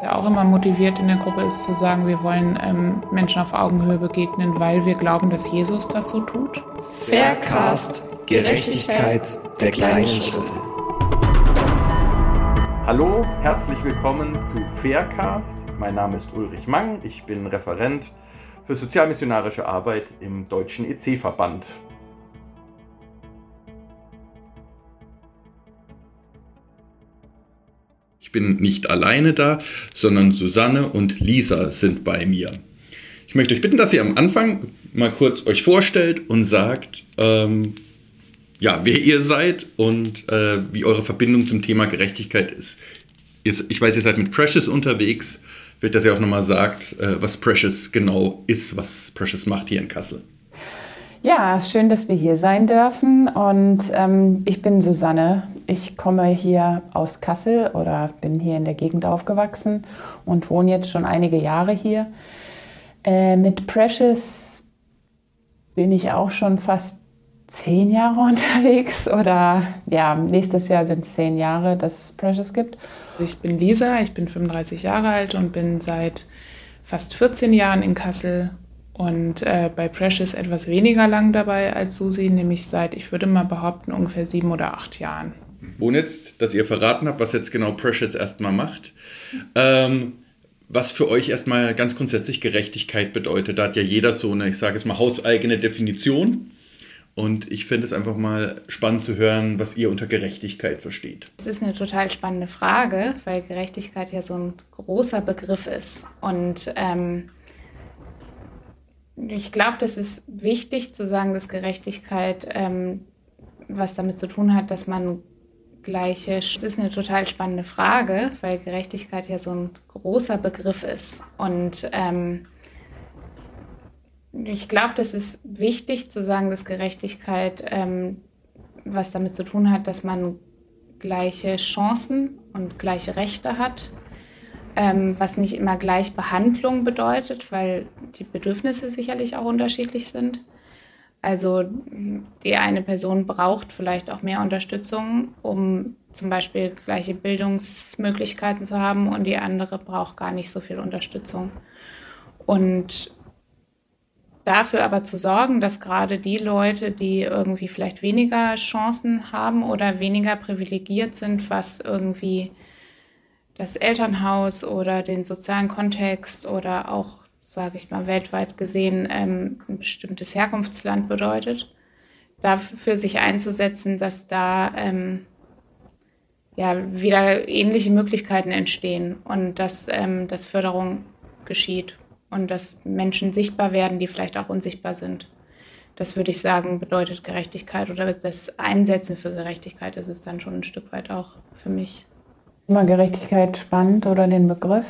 der auch immer motiviert in der Gruppe ist zu sagen, wir wollen ähm, Menschen auf Augenhöhe begegnen, weil wir glauben, dass Jesus das so tut. Faircast, Gerechtigkeit der kleinen Schritte. Hallo, herzlich willkommen zu Faircast. Mein Name ist Ulrich Mang, ich bin Referent für sozialmissionarische Arbeit im Deutschen EC-Verband. Bin nicht alleine da, sondern Susanne und Lisa sind bei mir. Ich möchte euch bitten, dass ihr am Anfang mal kurz euch vorstellt und sagt, ähm, ja, wer ihr seid und äh, wie eure Verbindung zum Thema Gerechtigkeit ist. Ich weiß, ihr seid mit Precious unterwegs. Wird das ja auch nochmal sagt, äh, was Precious genau ist, was Precious macht hier in Kassel. Ja, schön, dass wir hier sein dürfen. Und ähm, ich bin Susanne. Ich komme hier aus Kassel oder bin hier in der Gegend aufgewachsen und wohne jetzt schon einige Jahre hier. Äh, mit Precious bin ich auch schon fast zehn Jahre unterwegs oder ja, nächstes Jahr sind es zehn Jahre, dass es Precious gibt. Ich bin Lisa, ich bin 35 Jahre alt und bin seit fast 14 Jahren in Kassel und äh, bei Precious etwas weniger lang dabei als Susi, nämlich seit, ich würde mal behaupten, ungefähr sieben oder acht Jahren. Ohne jetzt, dass ihr verraten habt, was jetzt genau Precious erstmal macht. Ähm, was für euch erstmal ganz grundsätzlich Gerechtigkeit bedeutet. Da hat ja jeder so eine, ich sage jetzt mal, hauseigene Definition. Und ich finde es einfach mal spannend zu hören, was ihr unter Gerechtigkeit versteht. Das ist eine total spannende Frage, weil Gerechtigkeit ja so ein großer Begriff ist. Und ähm, ich glaube, das ist wichtig zu sagen, dass Gerechtigkeit ähm, was damit zu tun hat, dass man gleiche. Das ist eine total spannende Frage, weil Gerechtigkeit ja so ein großer Begriff ist. Und ähm, ich glaube, das ist wichtig zu sagen, dass Gerechtigkeit ähm, was damit zu tun hat, dass man gleiche Chancen und gleiche Rechte hat ähm, was nicht immer Gleichbehandlung bedeutet, weil die Bedürfnisse sicherlich auch unterschiedlich sind. Also die eine Person braucht vielleicht auch mehr Unterstützung, um zum Beispiel gleiche Bildungsmöglichkeiten zu haben und die andere braucht gar nicht so viel Unterstützung. Und dafür aber zu sorgen, dass gerade die Leute, die irgendwie vielleicht weniger Chancen haben oder weniger privilegiert sind, was irgendwie das Elternhaus oder den sozialen Kontext oder auch, sage ich mal, weltweit gesehen ähm, ein bestimmtes Herkunftsland bedeutet, dafür sich einzusetzen, dass da ähm, ja, wieder ähnliche Möglichkeiten entstehen und dass, ähm, dass Förderung geschieht und dass Menschen sichtbar werden, die vielleicht auch unsichtbar sind. Das würde ich sagen, bedeutet Gerechtigkeit oder das Einsetzen für Gerechtigkeit ist es dann schon ein Stück weit auch für mich immer Gerechtigkeit spannend oder den Begriff,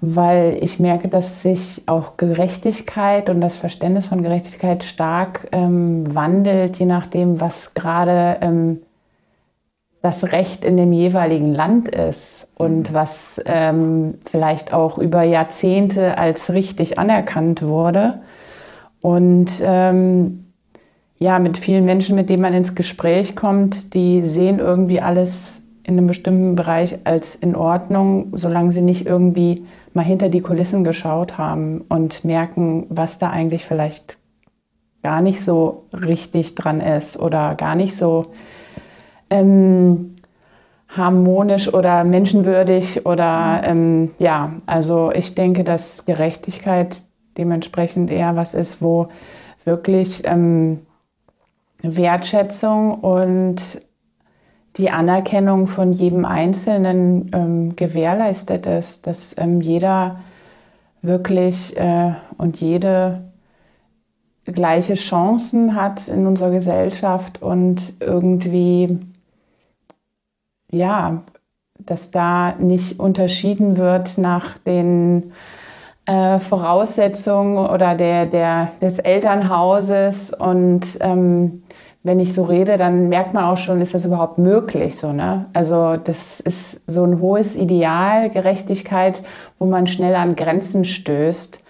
weil ich merke, dass sich auch Gerechtigkeit und das Verständnis von Gerechtigkeit stark ähm, wandelt, je nachdem, was gerade ähm, das Recht in dem jeweiligen Land ist und was ähm, vielleicht auch über Jahrzehnte als richtig anerkannt wurde. Und ähm, ja, mit vielen Menschen, mit denen man ins Gespräch kommt, die sehen irgendwie alles in einem bestimmten Bereich als in Ordnung, solange sie nicht irgendwie mal hinter die Kulissen geschaut haben und merken, was da eigentlich vielleicht gar nicht so richtig dran ist oder gar nicht so ähm, harmonisch oder menschenwürdig oder ähm, ja, also ich denke, dass Gerechtigkeit dementsprechend eher was ist, wo wirklich ähm, Wertschätzung und die Anerkennung von jedem Einzelnen ähm, gewährleistet ist, dass ähm, jeder wirklich äh, und jede gleiche Chancen hat in unserer Gesellschaft und irgendwie, ja, dass da nicht unterschieden wird nach den äh, Voraussetzungen oder der, der, des Elternhauses und ähm, wenn ich so rede, dann merkt man auch schon, ist das überhaupt möglich so, ne? Also das ist so ein hohes Ideal, Gerechtigkeit, wo man schnell an Grenzen stößt.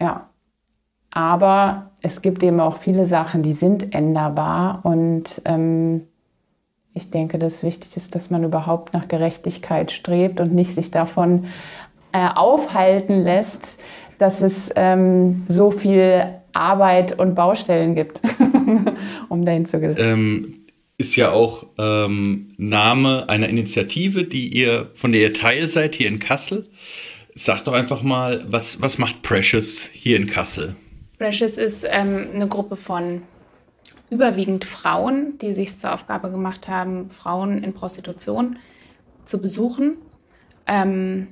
Ja. Aber es gibt eben auch viele Sachen, die sind änderbar und ähm, ich denke, dass wichtig ist, dass man überhaupt nach Gerechtigkeit strebt und nicht sich davon äh, aufhalten lässt, dass es ähm, so viel Arbeit und Baustellen gibt, um dahin zu gelangen. Ähm, ist ja auch ähm, Name einer Initiative, die ihr, von der ihr Teil seid hier in Kassel. Sag doch einfach mal, was, was macht Precious hier in Kassel? Precious ist ähm, eine Gruppe von überwiegend Frauen, die sich zur Aufgabe gemacht haben, Frauen in Prostitution zu besuchen, ähm,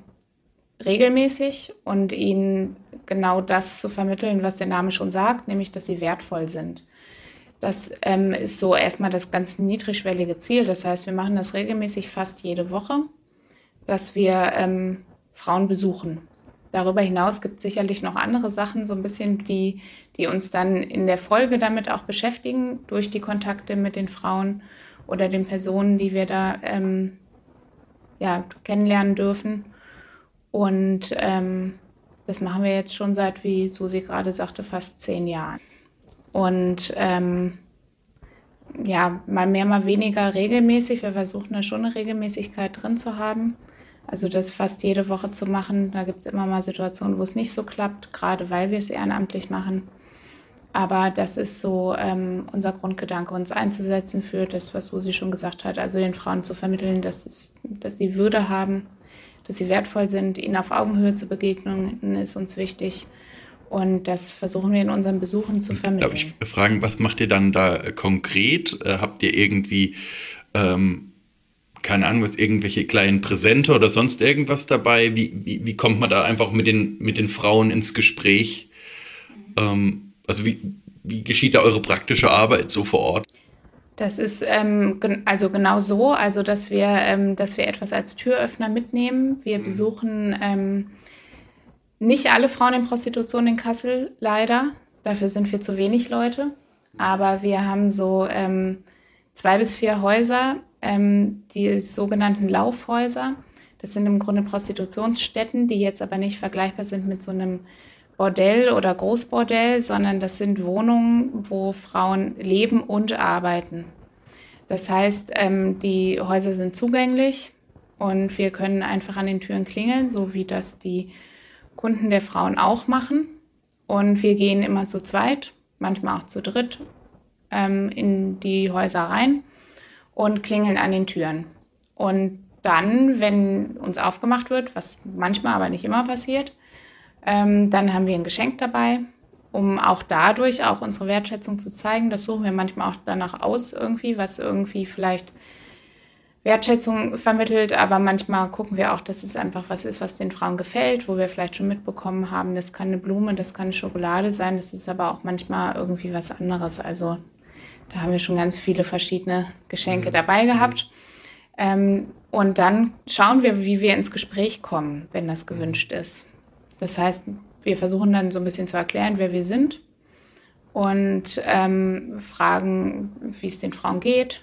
regelmäßig und ihnen genau das zu vermitteln, was der Name schon sagt, nämlich, dass sie wertvoll sind. Das ähm, ist so erstmal das ganz niedrigschwellige Ziel. Das heißt, wir machen das regelmäßig fast jede Woche, dass wir ähm, Frauen besuchen. Darüber hinaus gibt es sicherlich noch andere Sachen, so ein bisschen, die, die uns dann in der Folge damit auch beschäftigen, durch die Kontakte mit den Frauen oder den Personen, die wir da ähm, ja, kennenlernen dürfen. Und ähm, das machen wir jetzt schon seit, wie Susi gerade sagte, fast zehn Jahren. Und ähm, ja, mal mehr, mal weniger regelmäßig. Wir versuchen da schon eine Regelmäßigkeit drin zu haben. Also das fast jede Woche zu machen. Da gibt es immer mal Situationen, wo es nicht so klappt, gerade weil wir es ehrenamtlich machen. Aber das ist so ähm, unser Grundgedanke, uns einzusetzen für das, was Susi schon gesagt hat. Also den Frauen zu vermitteln, dass, es, dass sie Würde haben, dass sie wertvoll sind, ihnen auf Augenhöhe zu begegnen, ist uns wichtig. Und das versuchen wir in unseren Besuchen zu vermitteln. Darf ich fragen, was macht ihr dann da konkret? Äh, habt ihr irgendwie, ähm, keine Ahnung, was, irgendwelche kleinen Präsente oder sonst irgendwas dabei? Wie, wie, wie kommt man da einfach mit den, mit den Frauen ins Gespräch? Ähm, also wie, wie geschieht da eure praktische Arbeit so vor Ort? Das ist ähm, also genau so, also dass wir, ähm, dass wir etwas als Türöffner mitnehmen. Wir mhm. besuchen ähm, nicht alle Frauen in Prostitution in Kassel, leider. Dafür sind wir zu wenig Leute. Aber wir haben so ähm, zwei bis vier Häuser, ähm, die sogenannten Laufhäuser. Das sind im Grunde Prostitutionsstätten, die jetzt aber nicht vergleichbar sind mit so einem Bordell oder Großbordell, sondern das sind Wohnungen, wo Frauen leben und arbeiten. Das heißt, ähm, die Häuser sind zugänglich und wir können einfach an den Türen klingeln, so wie das die Kunden der Frauen auch machen. Und wir gehen immer zu zweit, manchmal auch zu dritt, ähm, in die Häuser rein und klingeln an den Türen. Und dann, wenn uns aufgemacht wird, was manchmal aber nicht immer passiert, ähm, dann haben wir ein Geschenk dabei, um auch dadurch auch unsere Wertschätzung zu zeigen. Das suchen wir manchmal auch danach aus irgendwie, was irgendwie vielleicht Wertschätzung vermittelt, aber manchmal gucken wir auch, dass es einfach was ist, was den Frauen gefällt, wo wir vielleicht schon mitbekommen haben, das kann eine Blume, das kann eine Schokolade sein, das ist aber auch manchmal irgendwie was anderes. Also da haben wir schon ganz viele verschiedene Geschenke mhm. dabei gehabt. Ähm, und dann schauen wir, wie wir ins Gespräch kommen, wenn das gewünscht ist. Das heißt, wir versuchen dann so ein bisschen zu erklären, wer wir sind und ähm, fragen, wie es den Frauen geht.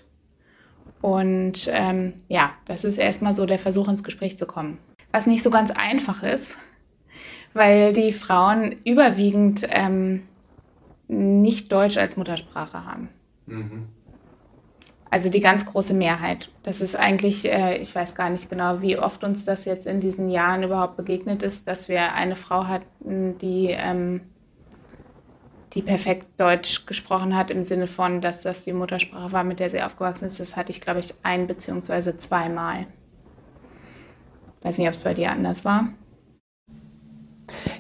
Und ähm, ja, das ist erstmal so der Versuch, ins Gespräch zu kommen. Was nicht so ganz einfach ist, weil die Frauen überwiegend ähm, nicht Deutsch als Muttersprache haben. Mhm. Also die ganz große Mehrheit. Das ist eigentlich, äh, ich weiß gar nicht genau, wie oft uns das jetzt in diesen Jahren überhaupt begegnet ist, dass wir eine Frau hatten, die, ähm, die perfekt Deutsch gesprochen hat, im Sinne von, dass das die Muttersprache war, mit der sie aufgewachsen ist. Das hatte ich, glaube ich, ein bzw. zweimal. Weiß nicht, ob es bei dir anders war.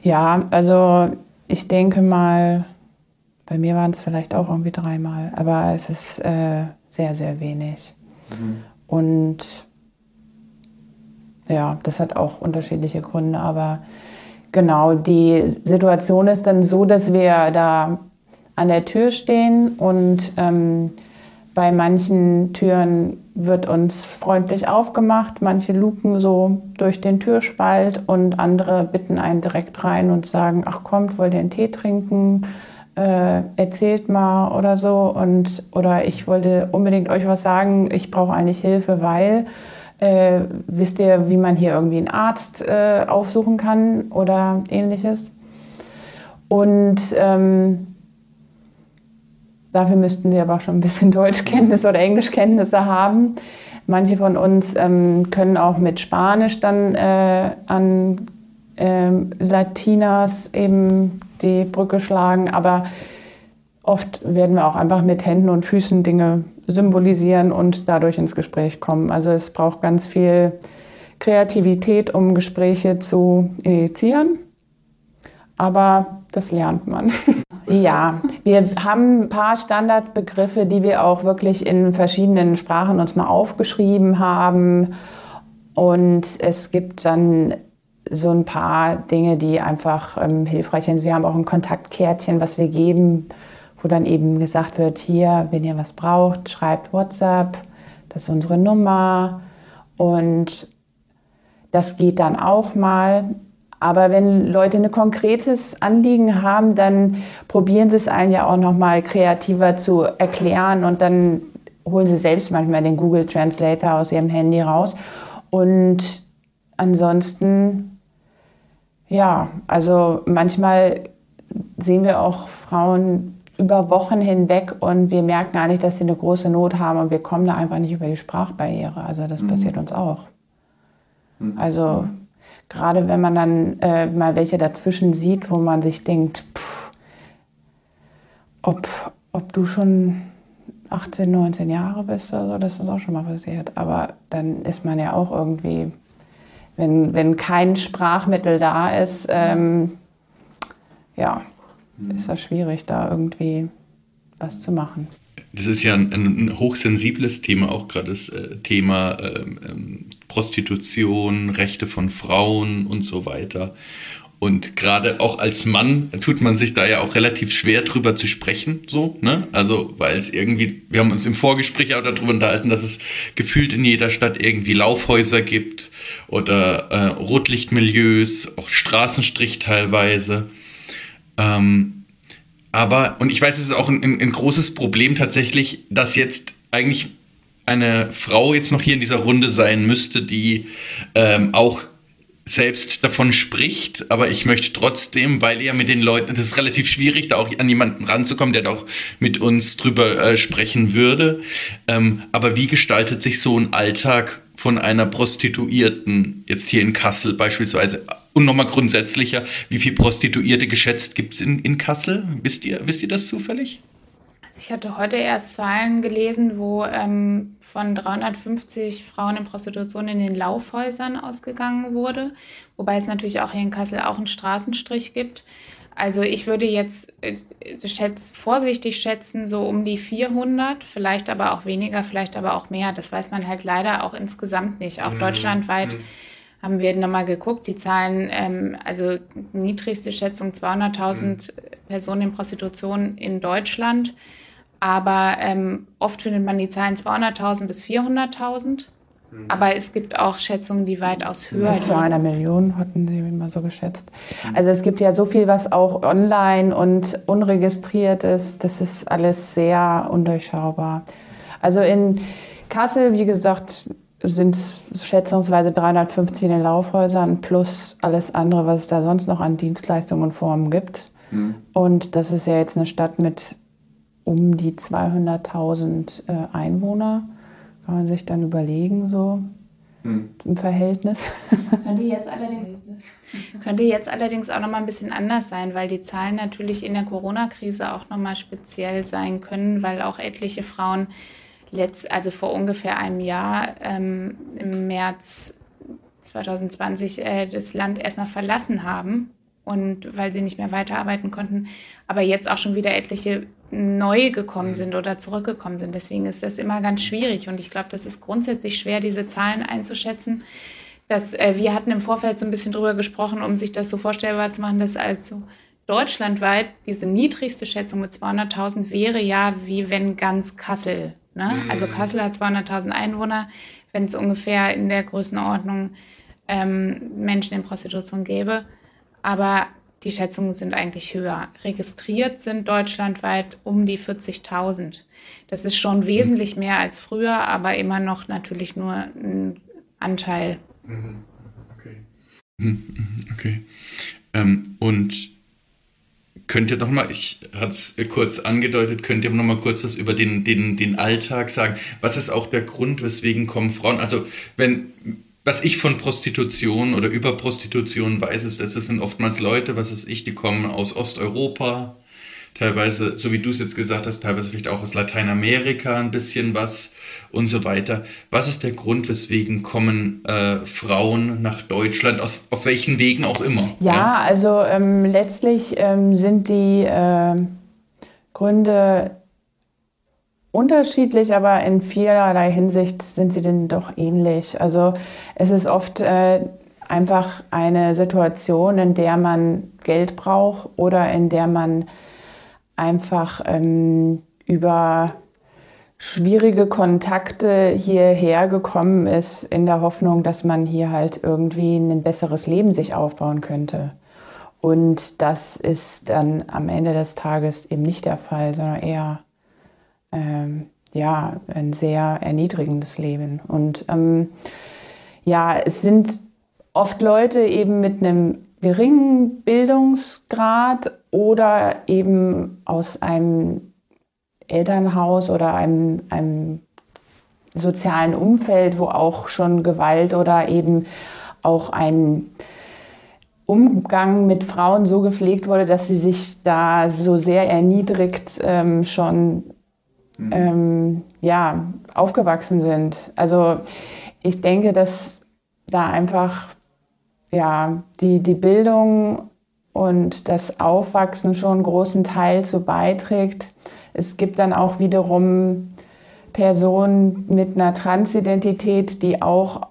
Ja, also ich denke mal, bei mir waren es vielleicht auch irgendwie dreimal, aber es ist äh, sehr, sehr wenig. Mhm. Und ja, das hat auch unterschiedliche Gründe, aber genau, die Situation ist dann so, dass wir da an der Tür stehen und ähm, bei manchen Türen wird uns freundlich aufgemacht, manche luken so durch den Türspalt und andere bitten einen direkt rein und sagen, ach kommt, wollt ihr einen Tee trinken? Äh, erzählt mal oder so und oder ich wollte unbedingt euch was sagen, ich brauche eigentlich Hilfe, weil äh, wisst ihr, wie man hier irgendwie einen Arzt äh, aufsuchen kann oder ähnliches. Und ähm, Dafür müssten sie aber auch schon ein bisschen Deutschkenntnisse oder Englischkenntnisse haben. Manche von uns ähm, können auch mit Spanisch dann äh, an äh, Latinas eben die Brücke schlagen, aber oft werden wir auch einfach mit Händen und Füßen Dinge symbolisieren und dadurch ins Gespräch kommen. Also es braucht ganz viel Kreativität, um Gespräche zu initiieren, aber das lernt man. ja, wir haben ein paar Standardbegriffe, die wir auch wirklich in verschiedenen Sprachen uns mal aufgeschrieben haben. Und es gibt dann so ein paar Dinge, die einfach ähm, hilfreich sind. Wir haben auch ein Kontaktkärtchen, was wir geben, wo dann eben gesagt wird, hier, wenn ihr was braucht, schreibt WhatsApp, das ist unsere Nummer. Und das geht dann auch mal. Aber wenn Leute ein konkretes Anliegen haben, dann probieren sie es einen ja auch noch mal kreativer zu erklären und dann holen sie selbst manchmal den Google Translator aus ihrem Handy raus. Und ansonsten, ja, also manchmal sehen wir auch Frauen über Wochen hinweg und wir merken eigentlich, dass sie eine große Not haben und wir kommen da einfach nicht über die Sprachbarriere. Also das mhm. passiert uns auch. Mhm. Also gerade wenn man dann äh, mal welche dazwischen sieht, wo man sich denkt, pff, ob, ob du schon 18, 19 Jahre bist oder so, das ist auch schon mal passiert. Aber dann ist man ja auch irgendwie, wenn, wenn kein Sprachmittel da ist, ähm, ja, mhm. ist das schwierig, da irgendwie was zu machen das ist ja ein, ein hochsensibles Thema, auch gerade das äh, Thema ähm, ähm, Prostitution, Rechte von Frauen und so weiter. Und gerade auch als Mann tut man sich da ja auch relativ schwer drüber zu sprechen, so, ne? Also, weil es irgendwie, wir haben uns im Vorgespräch auch darüber unterhalten, dass es gefühlt in jeder Stadt irgendwie Laufhäuser gibt oder äh, Rotlichtmilieus, auch Straßenstrich teilweise. Ähm, aber, und ich weiß, es ist auch ein, ein, großes Problem tatsächlich, dass jetzt eigentlich eine Frau jetzt noch hier in dieser Runde sein müsste, die ähm, auch selbst davon spricht, aber ich möchte trotzdem, weil ihr mit den Leuten, das ist relativ schwierig, da auch an jemanden ranzukommen, der da auch mit uns drüber äh, sprechen würde. Ähm, aber wie gestaltet sich so ein Alltag von einer Prostituierten jetzt hier in Kassel beispielsweise? Und nochmal grundsätzlicher, wie viele Prostituierte geschätzt gibt es in, in Kassel? Wisst ihr, wisst ihr das zufällig? Also ich hatte heute erst Zahlen gelesen, wo ähm, von 350 Frauen in Prostitution in den Laufhäusern ausgegangen wurde, wobei es natürlich auch hier in Kassel auch einen Straßenstrich gibt. Also ich würde jetzt äh, schätz, vorsichtig schätzen, so um die 400, vielleicht aber auch weniger, vielleicht aber auch mehr. Das weiß man halt leider auch insgesamt nicht, auch mhm. deutschlandweit. Mhm haben wir nochmal geguckt, die Zahlen, ähm, also niedrigste Schätzung 200.000 mhm. Personen in Prostitution in Deutschland, aber ähm, oft findet man die Zahlen 200.000 bis 400.000. Mhm. Aber es gibt auch Schätzungen, die weitaus höher sind. Zu einer Million hatten Sie immer so geschätzt. Mhm. Also es gibt ja so viel, was auch online und unregistriert ist. Das ist alles sehr undurchschaubar. Also in Kassel, wie gesagt, sind schätzungsweise 350 in den Laufhäusern plus alles andere, was es da sonst noch an Dienstleistungen und Formen gibt. Mhm. Und das ist ja jetzt eine Stadt mit um die 200.000 äh, Einwohner. Kann man sich dann überlegen, so mhm. im Verhältnis. Könnte jetzt allerdings, könnte jetzt allerdings auch noch mal ein bisschen anders sein, weil die Zahlen natürlich in der Corona-Krise auch noch mal speziell sein können, weil auch etliche Frauen letzt, also vor ungefähr einem Jahr ähm, im März 2020 äh, das Land erstmal verlassen haben und weil sie nicht mehr weiterarbeiten konnten, aber jetzt auch schon wieder etliche neu gekommen mhm. sind oder zurückgekommen sind. Deswegen ist das immer ganz schwierig und ich glaube, das ist grundsätzlich schwer, diese Zahlen einzuschätzen. Das, äh, wir hatten im Vorfeld so ein bisschen drüber gesprochen, um sich das so vorstellbar zu machen, dass also deutschlandweit diese niedrigste Schätzung mit 200.000 wäre ja, wie wenn ganz Kassel Ne? Mhm. Also Kassel hat 200.000 Einwohner, wenn es ungefähr in der Größenordnung ähm, Menschen in Prostitution gäbe. Aber die Schätzungen sind eigentlich höher. Registriert sind deutschlandweit um die 40.000. Das ist schon wesentlich mehr als früher, aber immer noch natürlich nur ein Anteil. Mhm. Okay. Mhm, okay. Ähm, und könnt ihr noch mal, ich hatte es kurz angedeutet, könnt ihr noch mal kurz was über den, den, den Alltag sagen? Was ist auch der Grund, weswegen kommen Frauen? Also wenn was ich von Prostitution oder über Prostitution weiß, ist, dass es sind oftmals Leute, was ist ich, die kommen aus Osteuropa, teilweise, so wie du es jetzt gesagt hast, teilweise vielleicht auch aus Lateinamerika ein bisschen was und so weiter. Was ist der Grund, weswegen kommen äh, Frauen nach Deutschland, aus, auf welchen Wegen auch immer? Ja, ja? also ähm, letztlich ähm, sind die äh, Gründe unterschiedlich, aber in vielerlei Hinsicht sind sie denn doch ähnlich. Also es ist oft äh, einfach eine Situation, in der man Geld braucht oder in der man einfach ähm, über schwierige Kontakte hierher gekommen ist, in der Hoffnung, dass man hier halt irgendwie ein besseres Leben sich aufbauen könnte. Und das ist dann am Ende des Tages eben nicht der Fall, sondern eher ähm, ja, ein sehr erniedrigendes Leben. Und ähm, ja, es sind oft Leute eben mit einem geringen Bildungsgrad oder eben aus einem Elternhaus oder einem, einem sozialen Umfeld, wo auch schon Gewalt oder eben auch ein Umgang mit Frauen so gepflegt wurde, dass sie sich da so sehr erniedrigt ähm, schon mhm. ähm, ja, aufgewachsen sind. Also ich denke, dass da einfach ja, die, die Bildung und das Aufwachsen schon einen großen Teil zu beiträgt. Es gibt dann auch wiederum Personen mit einer Transidentität, die auch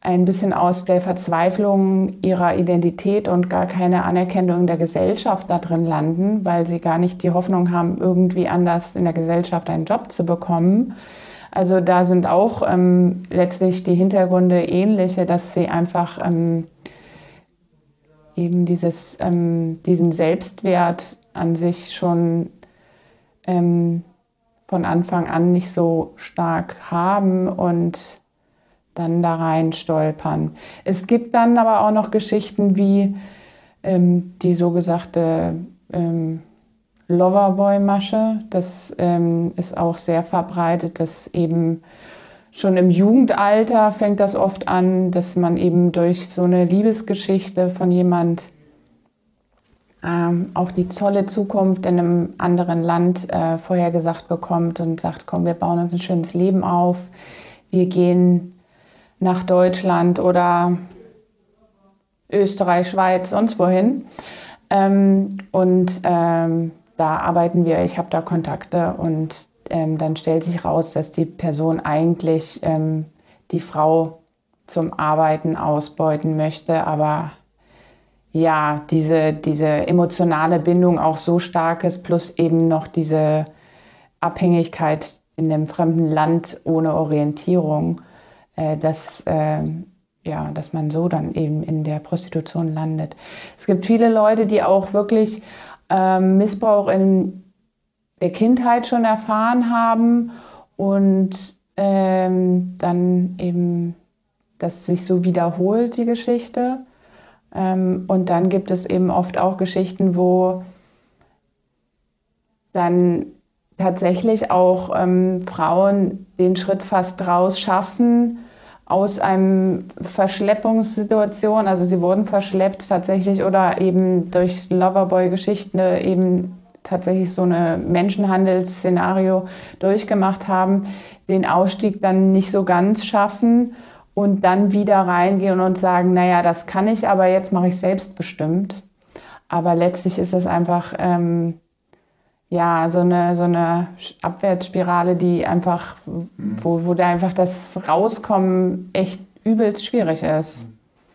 ein bisschen aus der Verzweiflung ihrer Identität und gar keine Anerkennung der Gesellschaft da drin landen, weil sie gar nicht die Hoffnung haben, irgendwie anders in der Gesellschaft einen Job zu bekommen. Also da sind auch ähm, letztlich die Hintergründe ähnliche, dass sie einfach ähm, eben dieses, ähm, diesen Selbstwert an sich schon ähm, von Anfang an nicht so stark haben und dann da rein stolpern. Es gibt dann aber auch noch Geschichten wie ähm, die so gesagte ähm, Loverboy-Masche. Das ähm, ist auch sehr verbreitet, dass eben schon im Jugendalter fängt das oft an, dass man eben durch so eine Liebesgeschichte von jemand ähm, auch die tolle Zukunft in einem anderen Land äh, vorhergesagt bekommt und sagt, komm, wir bauen uns ein schönes Leben auf, wir gehen nach Deutschland oder Österreich, Schweiz, sonst wohin. Ähm, und ähm, da arbeiten wir, ich habe da Kontakte und ähm, dann stellt sich raus, dass die Person eigentlich ähm, die Frau zum Arbeiten ausbeuten möchte, aber ja, diese, diese emotionale Bindung auch so stark ist, plus eben noch diese Abhängigkeit in einem fremden Land ohne Orientierung, dass, äh, ja, dass man so dann eben in der Prostitution landet. Es gibt viele Leute, die auch wirklich äh, Missbrauch in der Kindheit schon erfahren haben und ähm, dann eben, dass sich so wiederholt, die Geschichte. Ähm, und dann gibt es eben oft auch Geschichten, wo dann tatsächlich auch ähm, Frauen den Schritt fast raus schaffen, aus einem Verschleppungssituation, also sie wurden verschleppt tatsächlich oder eben durch Loverboy-Geschichten eben tatsächlich so eine Menschenhandelsszenario durchgemacht haben, den Ausstieg dann nicht so ganz schaffen und dann wieder reingehen und sagen, naja, das kann ich, aber jetzt mache ich selbstbestimmt. Aber letztlich ist es einfach ähm, ja so eine, so eine Abwärtsspirale, die einfach, wo, wo da einfach das Rauskommen echt übelst schwierig ist.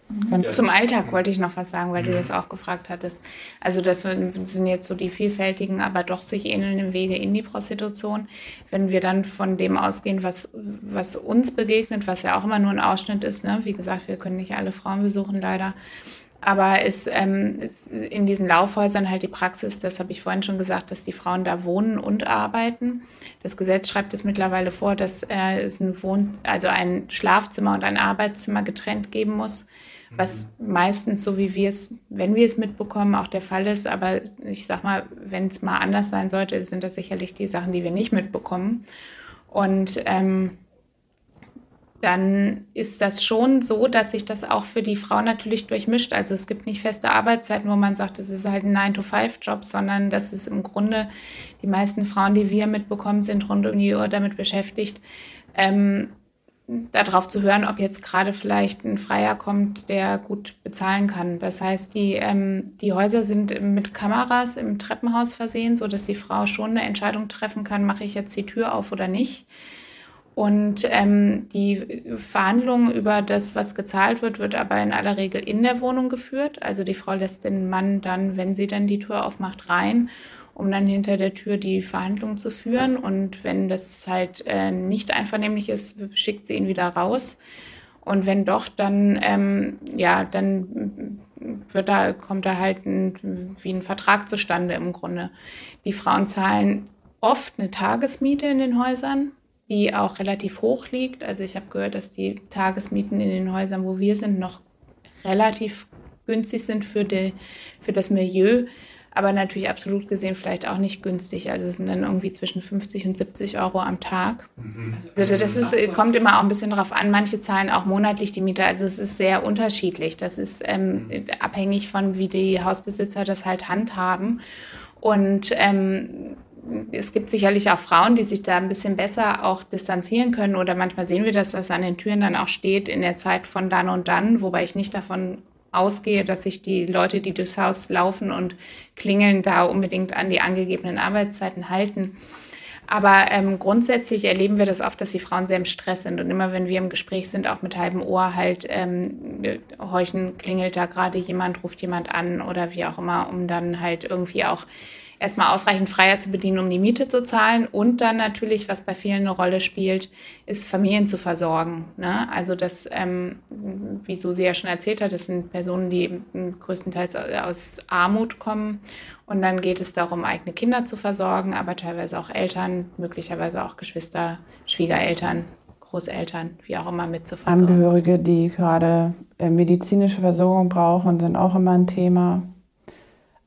Mhm. Zum Alltag wollte ich noch was sagen, weil du das auch gefragt hattest. Also das sind jetzt so die vielfältigen, aber doch sich ähnelnden Wege in die Prostitution. Wenn wir dann von dem ausgehen, was, was uns begegnet, was ja auch immer nur ein Ausschnitt ist, ne? wie gesagt, wir können nicht alle Frauen besuchen leider, aber es ähm, ist in diesen Laufhäusern halt die Praxis, das habe ich vorhin schon gesagt, dass die Frauen da wohnen und arbeiten. Das Gesetz schreibt es mittlerweile vor, dass äh, es ein Wohn also ein Schlafzimmer und ein Arbeitszimmer getrennt geben muss, was meistens so wie wir es, wenn wir es mitbekommen, auch der Fall ist. Aber ich sag mal, wenn es mal anders sein sollte, sind das sicherlich die Sachen, die wir nicht mitbekommen. Und ähm, dann ist das schon so, dass sich das auch für die Frau natürlich durchmischt. Also es gibt nicht feste Arbeitszeiten, wo man sagt, das ist halt ein 9-to-5-Job, sondern das ist im Grunde, die meisten Frauen, die wir mitbekommen, sind rund um die Uhr damit beschäftigt, ähm, darauf zu hören, ob jetzt gerade vielleicht ein Freier kommt, der gut bezahlen kann. Das heißt, die, ähm, die Häuser sind mit Kameras im Treppenhaus versehen, sodass die Frau schon eine Entscheidung treffen kann, mache ich jetzt die Tür auf oder nicht. Und ähm, die Verhandlung über das, was gezahlt wird, wird aber in aller Regel in der Wohnung geführt. Also die Frau lässt den Mann dann, wenn sie dann die Tür aufmacht, rein, um dann hinter der Tür die Verhandlung zu führen. Und wenn das halt äh, nicht einvernehmlich ist, schickt sie ihn wieder raus. Und wenn doch, dann, ähm, ja, dann wird da, kommt da halt ein, wie ein Vertrag zustande im Grunde. Die Frauen zahlen oft eine Tagesmiete in den Häusern die auch relativ hoch liegt. Also ich habe gehört, dass die Tagesmieten in den Häusern, wo wir sind, noch relativ günstig sind für, die, für das Milieu, aber natürlich absolut gesehen vielleicht auch nicht günstig. Also es sind dann irgendwie zwischen 50 und 70 Euro am Tag. Mhm. Also das ist, kommt immer auch ein bisschen darauf an. Manche zahlen auch monatlich die Miete. Also es ist sehr unterschiedlich. Das ist ähm, mhm. abhängig von, wie die Hausbesitzer das halt handhaben. Und ähm, es gibt sicherlich auch Frauen, die sich da ein bisschen besser auch distanzieren können. Oder manchmal sehen wir, dass das an den Türen dann auch steht in der Zeit von dann und dann, wobei ich nicht davon ausgehe, dass sich die Leute, die durchs Haus laufen und klingeln, da unbedingt an die angegebenen Arbeitszeiten halten. Aber ähm, grundsätzlich erleben wir das oft, dass die Frauen sehr im Stress sind. Und immer wenn wir im Gespräch sind, auch mit halbem Ohr halt ähm, horchen, klingelt da gerade jemand, ruft jemand an oder wie auch immer, um dann halt irgendwie auch erstmal ausreichend Freier zu bedienen, um die Miete zu zahlen. Und dann natürlich, was bei vielen eine Rolle spielt, ist Familien zu versorgen. Ne? Also das, ähm, wie Susi ja schon erzählt hat, das sind Personen, die größtenteils aus Armut kommen. Und dann geht es darum, eigene Kinder zu versorgen, aber teilweise auch Eltern, möglicherweise auch Geschwister, Schwiegereltern, Großeltern, wie auch immer mitzuversorgen. Angehörige, die gerade äh, medizinische Versorgung brauchen, sind auch immer ein Thema.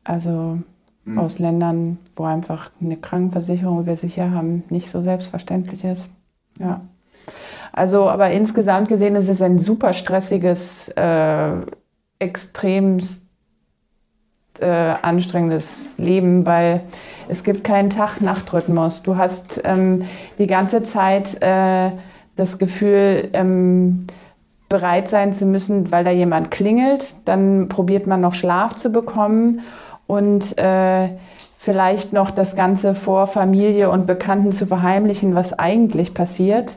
Also mhm. aus Ländern, wo einfach eine Krankenversicherung, wie wir sie hier haben, nicht so selbstverständlich ist. Ja. Also, aber insgesamt gesehen ist es ein super stressiges, äh, extremst äh, anstrengendes Leben, weil es gibt keinen Tag-Nacht-Rhythmus. Du hast ähm, die ganze Zeit äh, das Gefühl, ähm, bereit sein zu müssen, weil da jemand klingelt. Dann probiert man noch Schlaf zu bekommen und äh, vielleicht noch das Ganze vor Familie und Bekannten zu verheimlichen, was eigentlich passiert.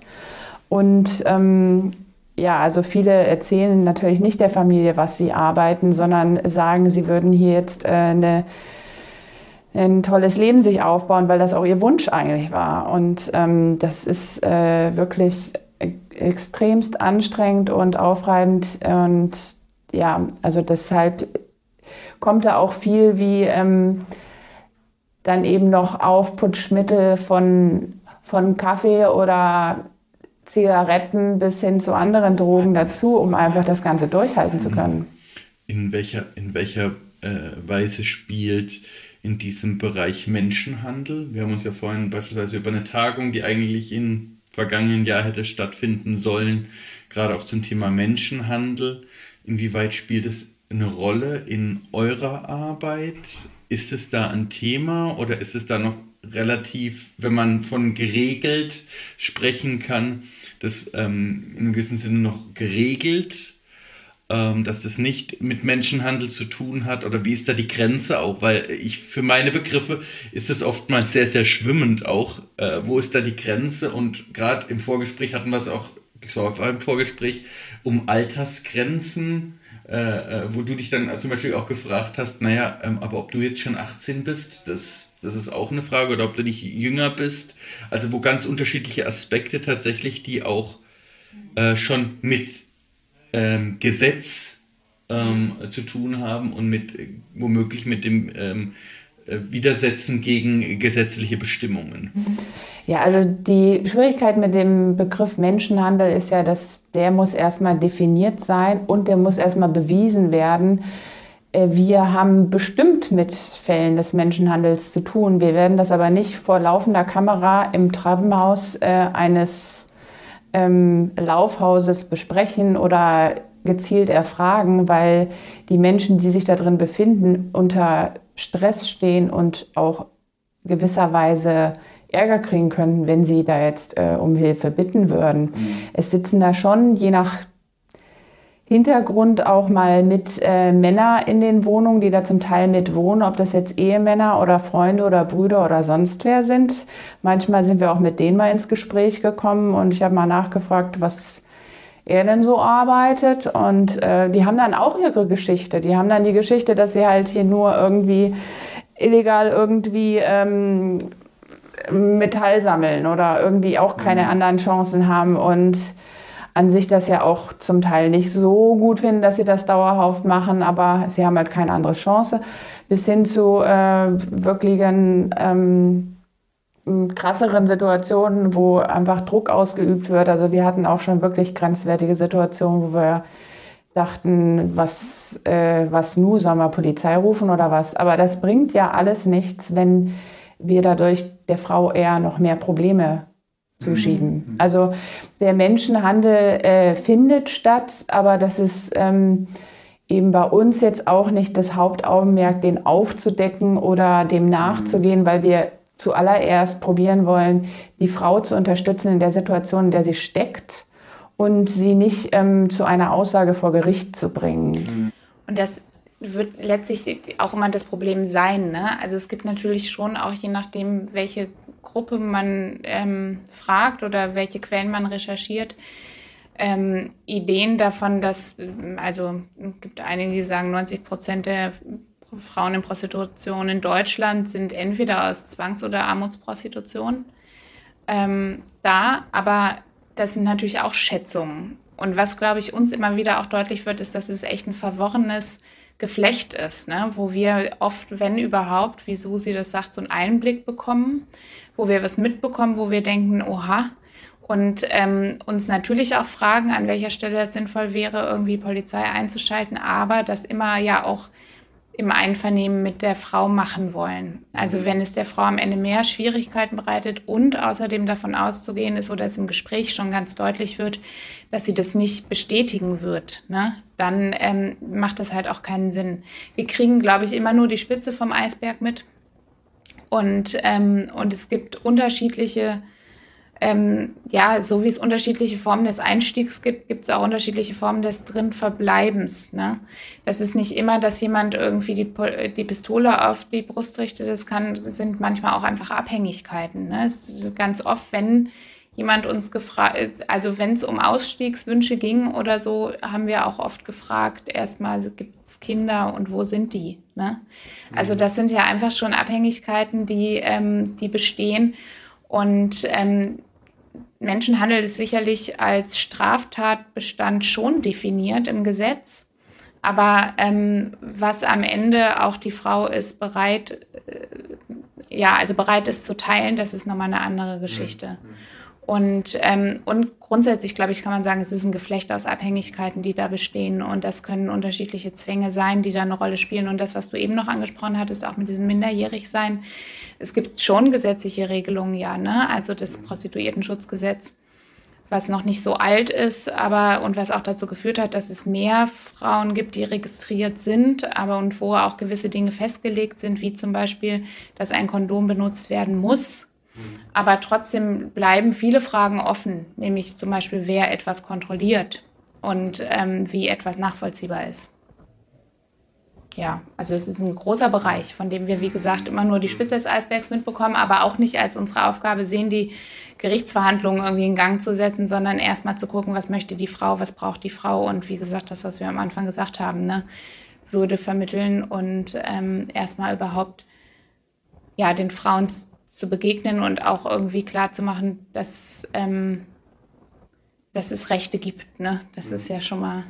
Und ähm, ja, also viele erzählen natürlich nicht der Familie, was sie arbeiten, sondern sagen, sie würden hier jetzt äh, eine, ein tolles Leben sich aufbauen, weil das auch ihr Wunsch eigentlich war. Und ähm, das ist äh, wirklich extremst anstrengend und aufreibend. Und ja, also deshalb kommt da auch viel wie ähm, dann eben noch Aufputschmittel von, von Kaffee oder Zigaretten bis hin zu anderen Drogen dazu, um einfach das Ganze durchhalten zu können. In welcher, in welcher äh, Weise spielt in diesem Bereich Menschenhandel? Wir haben uns ja vorhin beispielsweise über eine Tagung, die eigentlich im vergangenen Jahr hätte stattfinden sollen, gerade auch zum Thema Menschenhandel. Inwieweit spielt es eine Rolle in eurer Arbeit? Ist es da ein Thema oder ist es da noch relativ, wenn man von geregelt sprechen kann, das ähm, in einem gewissen Sinne noch geregelt, ähm, dass das nicht mit Menschenhandel zu tun hat oder wie ist da die Grenze auch? Weil ich für meine Begriffe ist es oftmals sehr, sehr schwimmend auch. Äh, wo ist da die Grenze? Und gerade im Vorgespräch hatten wir es auch, ich war im Vorgespräch, um Altersgrenzen äh, äh, wo du dich dann zum Beispiel auch gefragt hast, naja, ähm, aber ob du jetzt schon 18 bist, das, das ist auch eine Frage, oder ob du nicht jünger bist. Also wo ganz unterschiedliche Aspekte tatsächlich, die auch äh, schon mit ähm, Gesetz ähm, zu tun haben und mit womöglich mit dem ähm, äh, Widersetzen gegen gesetzliche Bestimmungen. Ja, also die Schwierigkeit mit dem Begriff Menschenhandel ist ja, dass der muss erstmal definiert sein und der muss erstmal bewiesen werden. Äh, wir haben bestimmt mit Fällen des Menschenhandels zu tun. Wir werden das aber nicht vor laufender Kamera im Treppenhaus äh, eines ähm, Laufhauses besprechen oder gezielt erfragen, weil die Menschen, die sich da drin befinden, unter Stress stehen und auch gewisserweise Ärger kriegen können, wenn sie da jetzt äh, um Hilfe bitten würden. Mhm. Es sitzen da schon, je nach Hintergrund, auch mal mit äh, Männer in den Wohnungen, die da zum Teil mit wohnen, ob das jetzt Ehemänner oder Freunde oder Brüder oder sonst wer sind. Manchmal sind wir auch mit denen mal ins Gespräch gekommen und ich habe mal nachgefragt, was er denn so arbeitet. Und äh, die haben dann auch ihre Geschichte. Die haben dann die Geschichte, dass sie halt hier nur irgendwie illegal irgendwie ähm, Metall sammeln oder irgendwie auch keine mhm. anderen Chancen haben und an sich das ja auch zum Teil nicht so gut finden, dass sie das dauerhaft machen, aber sie haben halt keine andere Chance, bis hin zu äh, wirklichen ähm, krasseren Situationen, wo einfach Druck ausgeübt wird. Also wir hatten auch schon wirklich grenzwertige Situationen, wo wir dachten, was, äh, was nu, sollen wir Polizei rufen oder was? Aber das bringt ja alles nichts, wenn wir dadurch der Frau eher noch mehr Probleme zuschieben. Mhm. Also der Menschenhandel äh, findet statt, aber das ist ähm, eben bei uns jetzt auch nicht das Hauptaugenmerk, den aufzudecken oder dem nachzugehen, weil wir zuallererst probieren wollen, die Frau zu unterstützen in der Situation, in der sie steckt und sie nicht ähm, zu einer Aussage vor Gericht zu bringen. Und das wird letztlich auch immer das Problem sein. Ne? Also es gibt natürlich schon auch je nachdem, welche Gruppe man ähm, fragt oder welche Quellen man recherchiert, ähm, Ideen davon, dass, also es gibt einige, die sagen, 90 Prozent der Frauen in Prostitution in Deutschland sind entweder aus Zwangs- oder Armutsprostitution ähm, da, aber das sind natürlich auch Schätzungen. Und was, glaube ich, uns immer wieder auch deutlich wird, ist, dass es echt ein verworrenes Geflecht ist, ne? wo wir oft, wenn überhaupt, wie Susi das sagt, so einen Einblick bekommen, wo wir was mitbekommen, wo wir denken, oha, und ähm, uns natürlich auch fragen, an welcher Stelle es sinnvoll wäre, irgendwie Polizei einzuschalten, aber das immer ja auch im Einvernehmen mit der Frau machen wollen. Also mhm. wenn es der Frau am Ende mehr Schwierigkeiten bereitet und außerdem davon auszugehen ist oder es im Gespräch schon ganz deutlich wird, dass sie das nicht bestätigen wird, ne, dann ähm, macht das halt auch keinen Sinn. Wir kriegen, glaube ich, immer nur die Spitze vom Eisberg mit. Und, ähm, und es gibt unterschiedliche ähm, ja, so wie es unterschiedliche Formen des Einstiegs gibt, gibt es auch unterschiedliche Formen des Drinverbleibens. Ne? Das ist nicht immer, dass jemand irgendwie die, die Pistole auf die Brust richtet. Das kann, sind manchmal auch einfach Abhängigkeiten. Ne? Ganz oft, wenn jemand uns gefragt, also wenn es um Ausstiegswünsche ging oder so, haben wir auch oft gefragt, erstmal gibt es Kinder und wo sind die? Ne? Also mhm. das sind ja einfach schon Abhängigkeiten, die, ähm, die bestehen. Und ähm, Menschenhandel ist sicherlich als Straftatbestand schon definiert im Gesetz. Aber ähm, was am Ende auch die Frau ist bereit, äh, ja, also bereit ist zu teilen, das ist nochmal eine andere Geschichte. Und, ähm, und grundsätzlich, glaube ich, kann man sagen, es ist ein Geflecht aus Abhängigkeiten, die da bestehen. Und das können unterschiedliche Zwänge sein, die da eine Rolle spielen. Und das, was du eben noch angesprochen hattest, auch mit diesem Minderjährigsein. Es gibt schon gesetzliche Regelungen, ja, ne? Also das Prostituiertenschutzgesetz, was noch nicht so alt ist, aber und was auch dazu geführt hat, dass es mehr Frauen gibt, die registriert sind, aber und wo auch gewisse Dinge festgelegt sind, wie zum Beispiel, dass ein Kondom benutzt werden muss aber trotzdem bleiben viele Fragen offen, nämlich zum Beispiel, wer etwas kontrolliert und ähm, wie etwas nachvollziehbar ist. Ja, also es ist ein großer Bereich, von dem wir, wie gesagt, immer nur die Spitze des Eisbergs mitbekommen, aber auch nicht als unsere Aufgabe sehen, die Gerichtsverhandlungen irgendwie in Gang zu setzen, sondern erstmal zu gucken, was möchte die Frau, was braucht die Frau und wie gesagt, das, was wir am Anfang gesagt haben, ne, Würde vermitteln und ähm, erstmal überhaupt ja, den Frauen zu begegnen und auch irgendwie klar zu machen, dass, ähm, dass es Rechte gibt. Ne? Das ist ja schon mal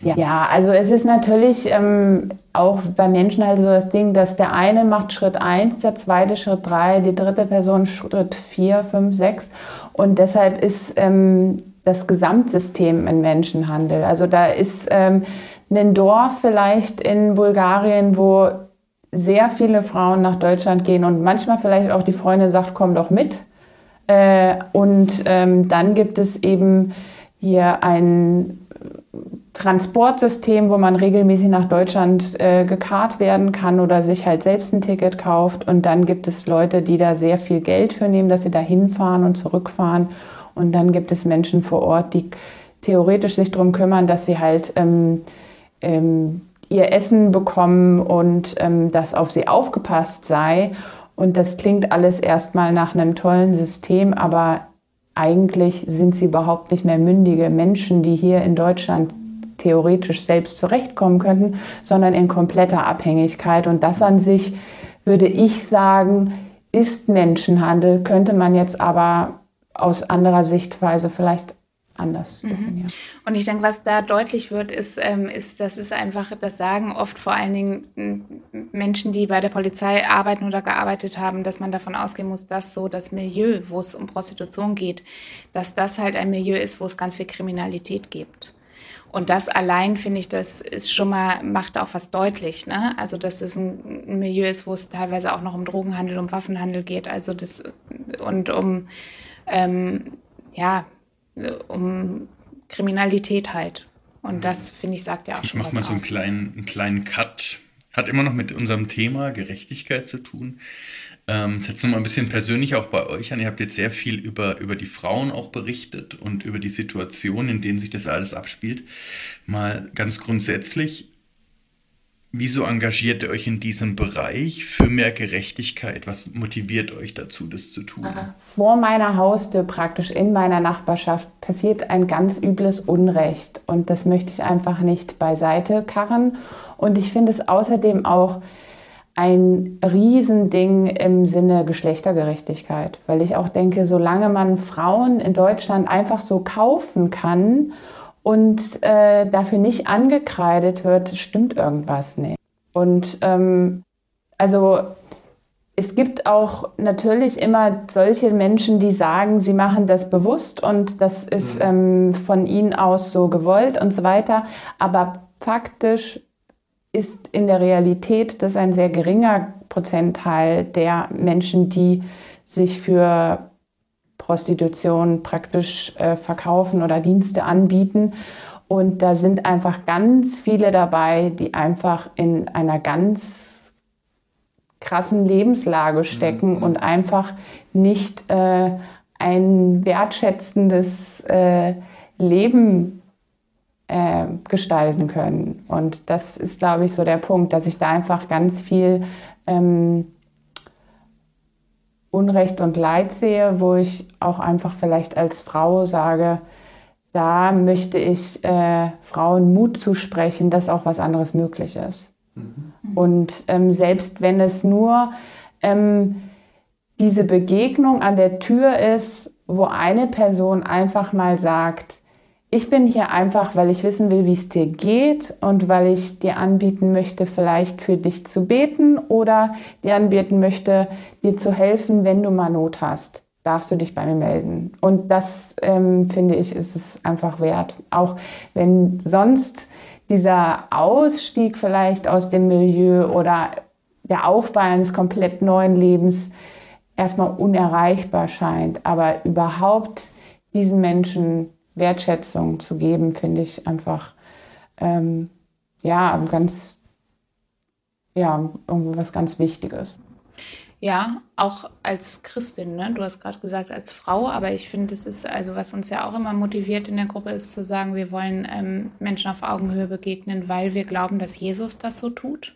Ja, ja also es ist natürlich ähm, auch bei Menschen halt so das Ding, dass der eine macht Schritt 1, der zweite Schritt 3, die dritte Person Schritt 4, 5, 6. Und deshalb ist ähm, das Gesamtsystem ein Menschenhandel. Also da ist ähm, ein Dorf vielleicht in Bulgarien, wo sehr viele Frauen nach Deutschland gehen und manchmal vielleicht auch die Freundin sagt, komm doch mit. Äh, und ähm, dann gibt es eben hier ein Transportsystem, wo man regelmäßig nach Deutschland äh, gekarrt werden kann oder sich halt selbst ein Ticket kauft. Und dann gibt es Leute, die da sehr viel Geld für nehmen, dass sie da hinfahren und zurückfahren. Und dann gibt es Menschen vor Ort, die theoretisch sich darum kümmern, dass sie halt ähm, ähm, ihr Essen bekommen und ähm, dass auf sie aufgepasst sei. Und das klingt alles erstmal nach einem tollen System, aber eigentlich sind sie überhaupt nicht mehr mündige Menschen, die hier in Deutschland theoretisch selbst zurechtkommen könnten, sondern in kompletter Abhängigkeit. Und das an sich, würde ich sagen, ist Menschenhandel, könnte man jetzt aber aus anderer Sichtweise vielleicht anders mhm. Und ich denke, was da deutlich wird, ist, ähm, ist, das ist einfach, das sagen oft vor allen Dingen Menschen, die bei der Polizei arbeiten oder gearbeitet haben, dass man davon ausgehen muss, dass so das Milieu, wo es um Prostitution geht, dass das halt ein Milieu ist, wo es ganz viel Kriminalität gibt. Und das allein, finde ich, das ist schon mal, macht auch was deutlich. Ne? Also, dass es ein, ein Milieu ist, wo es teilweise auch noch um Drogenhandel, um Waffenhandel geht, also das und um ähm, ja, um Kriminalität halt. Und mhm. das, finde ich, sagt ja auch ich schon Ich mache mal so einen kleinen, einen kleinen Cut. Hat immer noch mit unserem Thema Gerechtigkeit zu tun. Ähm, jetzt nochmal ein bisschen persönlich auch bei euch an. Ihr habt jetzt sehr viel über, über die Frauen auch berichtet und über die Situation, in denen sich das alles abspielt. Mal ganz grundsätzlich, Wieso engagiert ihr euch in diesem Bereich für mehr Gerechtigkeit? Was motiviert euch dazu, das zu tun? Vor meiner Haustür, praktisch in meiner Nachbarschaft, passiert ein ganz übles Unrecht. Und das möchte ich einfach nicht beiseite karren. Und ich finde es außerdem auch ein Riesending im Sinne Geschlechtergerechtigkeit, weil ich auch denke, solange man Frauen in Deutschland einfach so kaufen kann und äh, dafür nicht angekreidet wird, stimmt irgendwas nicht. Und ähm, also es gibt auch natürlich immer solche Menschen, die sagen, sie machen das bewusst und das ist mhm. ähm, von ihnen aus so gewollt und so weiter. Aber faktisch ist in der Realität das ein sehr geringer Prozentteil der Menschen, die sich für Prostitution praktisch äh, verkaufen oder Dienste anbieten. Und da sind einfach ganz viele dabei, die einfach in einer ganz krassen Lebenslage stecken mhm. und einfach nicht äh, ein wertschätzendes äh, Leben äh, gestalten können. Und das ist, glaube ich, so der Punkt, dass ich da einfach ganz viel ähm, Unrecht und Leid sehe, wo ich auch einfach vielleicht als Frau sage, da möchte ich äh, Frauen Mut zusprechen, dass auch was anderes möglich ist. Mhm. Und ähm, selbst wenn es nur ähm, diese Begegnung an der Tür ist, wo eine Person einfach mal sagt, ich bin hier einfach, weil ich wissen will, wie es dir geht und weil ich dir anbieten möchte, vielleicht für dich zu beten oder dir anbieten möchte, dir zu helfen, wenn du mal Not hast. Darfst du dich bei mir melden. Und das, ähm, finde ich, ist es einfach wert. Auch wenn sonst dieser Ausstieg vielleicht aus dem Milieu oder der Aufbau eines komplett neuen Lebens erstmal unerreichbar scheint. Aber überhaupt diesen Menschen Wertschätzung zu geben, finde ich einfach ähm, ja ganz ja irgendwie was ganz Wichtiges. Ja, auch als Christin, ne? du hast gerade gesagt als Frau, aber ich finde, es ist, also was uns ja auch immer motiviert in der Gruppe ist zu sagen, wir wollen ähm, Menschen auf Augenhöhe begegnen, weil wir glauben, dass Jesus das so tut.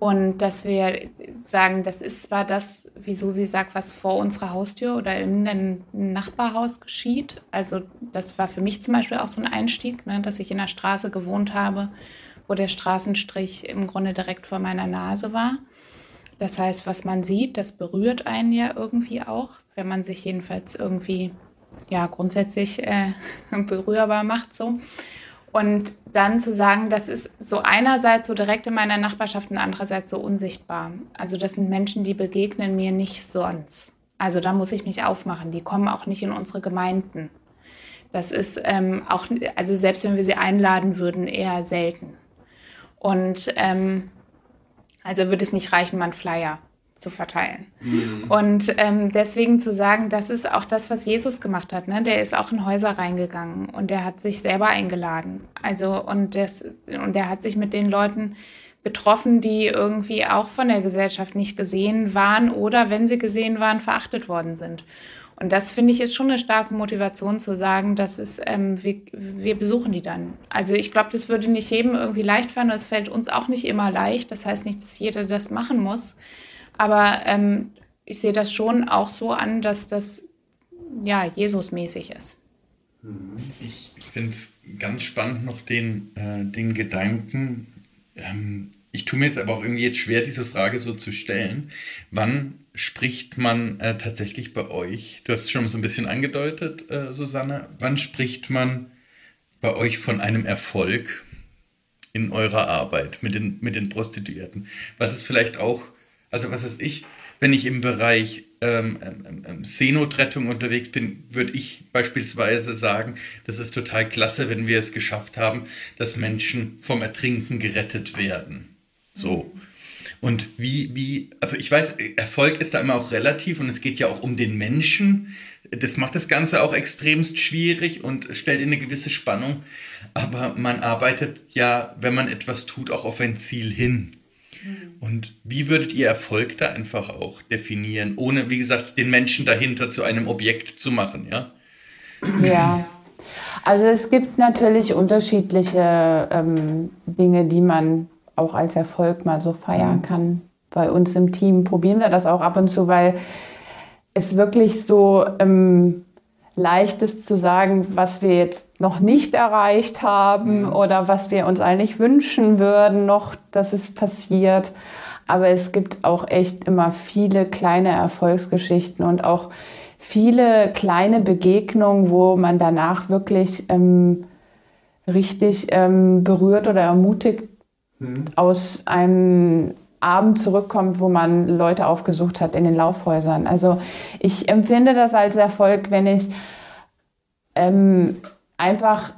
Und dass wir sagen, das ist zwar das, wieso sie sagt, was vor unserer Haustür oder in einem Nachbarhaus geschieht. Also das war für mich zum Beispiel auch so ein Einstieg, ne, dass ich in einer Straße gewohnt habe, wo der Straßenstrich im Grunde direkt vor meiner Nase war. Das heißt, was man sieht, das berührt einen ja irgendwie auch, wenn man sich jedenfalls irgendwie ja grundsätzlich äh, berührbar macht so. Und dann zu sagen, das ist so einerseits so direkt in meiner Nachbarschaft und andererseits so unsichtbar. Also das sind Menschen, die begegnen mir nicht sonst. Also da muss ich mich aufmachen. Die kommen auch nicht in unsere Gemeinden. Das ist ähm, auch, also selbst wenn wir sie einladen würden, eher selten. Und ähm, also würde es nicht reichen, einen Flyer zu verteilen. Mhm. Und ähm, deswegen zu sagen, das ist auch das, was Jesus gemacht hat. Ne? Der ist auch in Häuser reingegangen und der hat sich selber eingeladen. Also und, das, und der hat sich mit den Leuten getroffen, die irgendwie auch von der Gesellschaft nicht gesehen waren oder wenn sie gesehen waren, verachtet worden sind. Und das finde ich ist schon eine starke Motivation zu sagen, dass es, ähm, wir, wir besuchen die dann. Also ich glaube, das würde nicht jedem irgendwie leicht fallen. Es fällt uns auch nicht immer leicht. Das heißt nicht, dass jeder das machen muss. Aber ähm, ich sehe das schon auch so an, dass das ja Jesus-mäßig ist. Ich finde es ganz spannend noch den, äh, den Gedanken. Ähm, ich tue mir jetzt aber auch irgendwie jetzt schwer, diese Frage so zu stellen. Wann spricht man äh, tatsächlich bei euch? Du hast es schon so ein bisschen angedeutet, äh, Susanne. Wann spricht man bei euch von einem Erfolg in eurer Arbeit mit den, mit den Prostituierten? Was ist vielleicht auch also was weiß ich, wenn ich im Bereich ähm, ähm, ähm, Seenotrettung unterwegs bin, würde ich beispielsweise sagen, das ist total klasse, wenn wir es geschafft haben, dass Menschen vom Ertrinken gerettet werden. So. Und wie, wie, also ich weiß, Erfolg ist da immer auch relativ und es geht ja auch um den Menschen. Das macht das Ganze auch extremst schwierig und stellt in eine gewisse Spannung. Aber man arbeitet ja, wenn man etwas tut, auch auf ein Ziel hin. Und wie würdet ihr Erfolg da einfach auch definieren, ohne, wie gesagt, den Menschen dahinter zu einem Objekt zu machen, ja? Ja, also es gibt natürlich unterschiedliche ähm, Dinge, die man auch als Erfolg mal so feiern mhm. kann. Bei uns im Team probieren wir das auch ab und zu, weil es wirklich so ähm, leicht ist zu sagen, was wir jetzt noch nicht erreicht haben mhm. oder was wir uns eigentlich wünschen würden, noch, dass es passiert. Aber es gibt auch echt immer viele kleine Erfolgsgeschichten und auch viele kleine Begegnungen, wo man danach wirklich ähm, richtig ähm, berührt oder ermutigt mhm. aus einem Abend zurückkommt, wo man Leute aufgesucht hat in den Laufhäusern. Also ich empfinde das als Erfolg, wenn ich ähm, einfach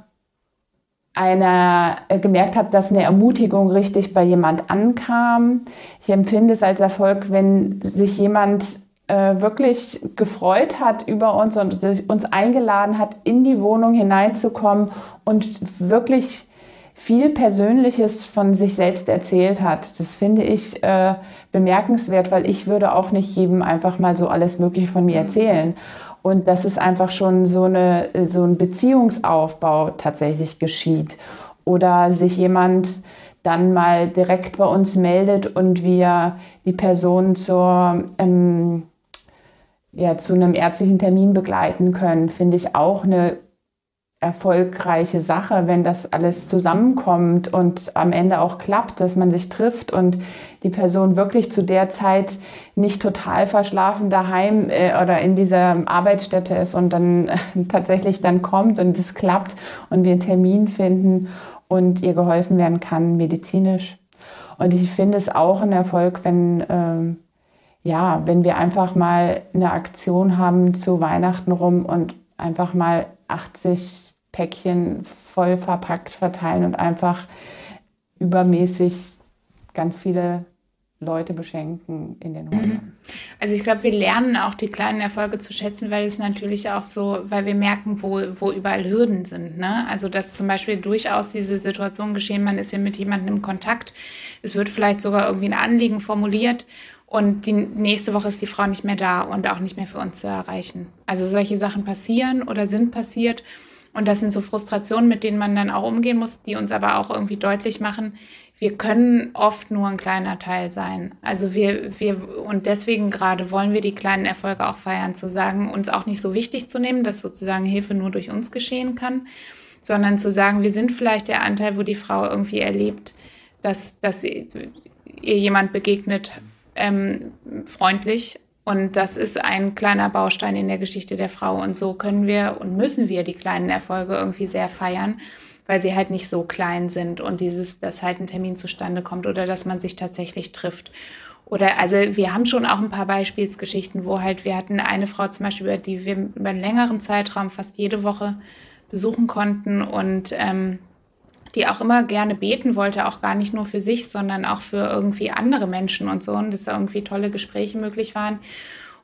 einer äh, gemerkt habe, dass eine Ermutigung richtig bei jemand ankam. Ich empfinde es als Erfolg, wenn sich jemand äh, wirklich gefreut hat über uns und uns eingeladen hat, in die Wohnung hineinzukommen und wirklich viel Persönliches von sich selbst erzählt hat. Das finde ich äh, bemerkenswert, weil ich würde auch nicht jedem einfach mal so alles Mögliche von mir erzählen. Und dass es einfach schon so, eine, so ein Beziehungsaufbau tatsächlich geschieht. Oder sich jemand dann mal direkt bei uns meldet und wir die Person zur, ähm, ja, zu einem ärztlichen Termin begleiten können, finde ich auch eine erfolgreiche Sache, wenn das alles zusammenkommt und am Ende auch klappt, dass man sich trifft und die Person wirklich zu der Zeit nicht total verschlafen daheim äh, oder in dieser Arbeitsstätte ist und dann äh, tatsächlich dann kommt und es klappt und wir einen Termin finden und ihr geholfen werden kann medizinisch. Und ich finde es auch ein Erfolg, wenn ähm, ja, wenn wir einfach mal eine Aktion haben zu Weihnachten rum und einfach mal 80 Päckchen voll verpackt verteilen und einfach übermäßig ganz viele Leute beschenken in den Häusern. Mhm. Also ich glaube, wir lernen auch die kleinen Erfolge zu schätzen, weil es natürlich auch so, weil wir merken, wo, wo überall Hürden sind. Ne? Also dass zum Beispiel durchaus diese Situation geschehen, man ist ja mit jemandem im Kontakt, es wird vielleicht sogar irgendwie ein Anliegen formuliert und die nächste Woche ist die Frau nicht mehr da und auch nicht mehr für uns zu erreichen. Also solche Sachen passieren oder sind passiert. Und das sind so Frustrationen, mit denen man dann auch umgehen muss, die uns aber auch irgendwie deutlich machen, wir können oft nur ein kleiner Teil sein. Also wir, wir, und deswegen gerade wollen wir die kleinen Erfolge auch feiern, zu sagen, uns auch nicht so wichtig zu nehmen, dass sozusagen Hilfe nur durch uns geschehen kann, sondern zu sagen, wir sind vielleicht der Anteil, wo die Frau irgendwie erlebt, dass, dass ihr jemand begegnet, ähm, freundlich und das ist ein kleiner Baustein in der Geschichte der Frau. Und so können wir und müssen wir die kleinen Erfolge irgendwie sehr feiern, weil sie halt nicht so klein sind und dieses, dass halt ein Termin zustande kommt oder dass man sich tatsächlich trifft. Oder also wir haben schon auch ein paar Beispielsgeschichten, wo halt wir hatten eine Frau zum Beispiel, über die wir über einen längeren Zeitraum fast jede Woche besuchen konnten und ähm, die auch immer gerne beten wollte, auch gar nicht nur für sich, sondern auch für irgendwie andere Menschen und so und dass da irgendwie tolle Gespräche möglich waren.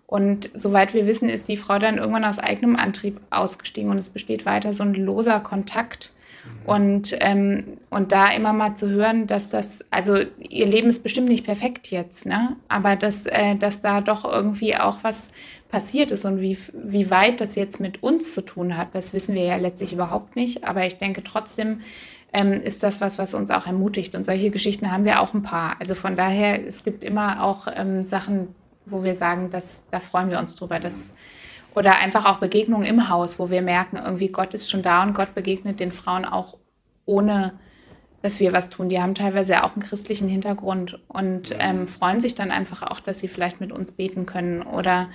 Und soweit wir wissen, ist die Frau dann irgendwann aus eigenem Antrieb ausgestiegen und es besteht weiter so ein loser Kontakt. Mhm. Und, ähm, und da immer mal zu hören, dass das, also ihr Leben ist bestimmt nicht perfekt jetzt, ne? aber dass, äh, dass da doch irgendwie auch was passiert ist und wie, wie weit das jetzt mit uns zu tun hat, das wissen wir ja letztlich überhaupt nicht. Aber ich denke trotzdem, ähm, ist das was, was uns auch ermutigt. Und solche Geschichten haben wir auch ein paar. Also von daher, es gibt immer auch ähm, Sachen, wo wir sagen, dass, da freuen wir uns drüber. Dass, oder einfach auch Begegnungen im Haus, wo wir merken, irgendwie Gott ist schon da und Gott begegnet den Frauen auch ohne dass wir was tun. Die haben teilweise auch einen christlichen Hintergrund und ähm, freuen sich dann einfach auch, dass sie vielleicht mit uns beten können oder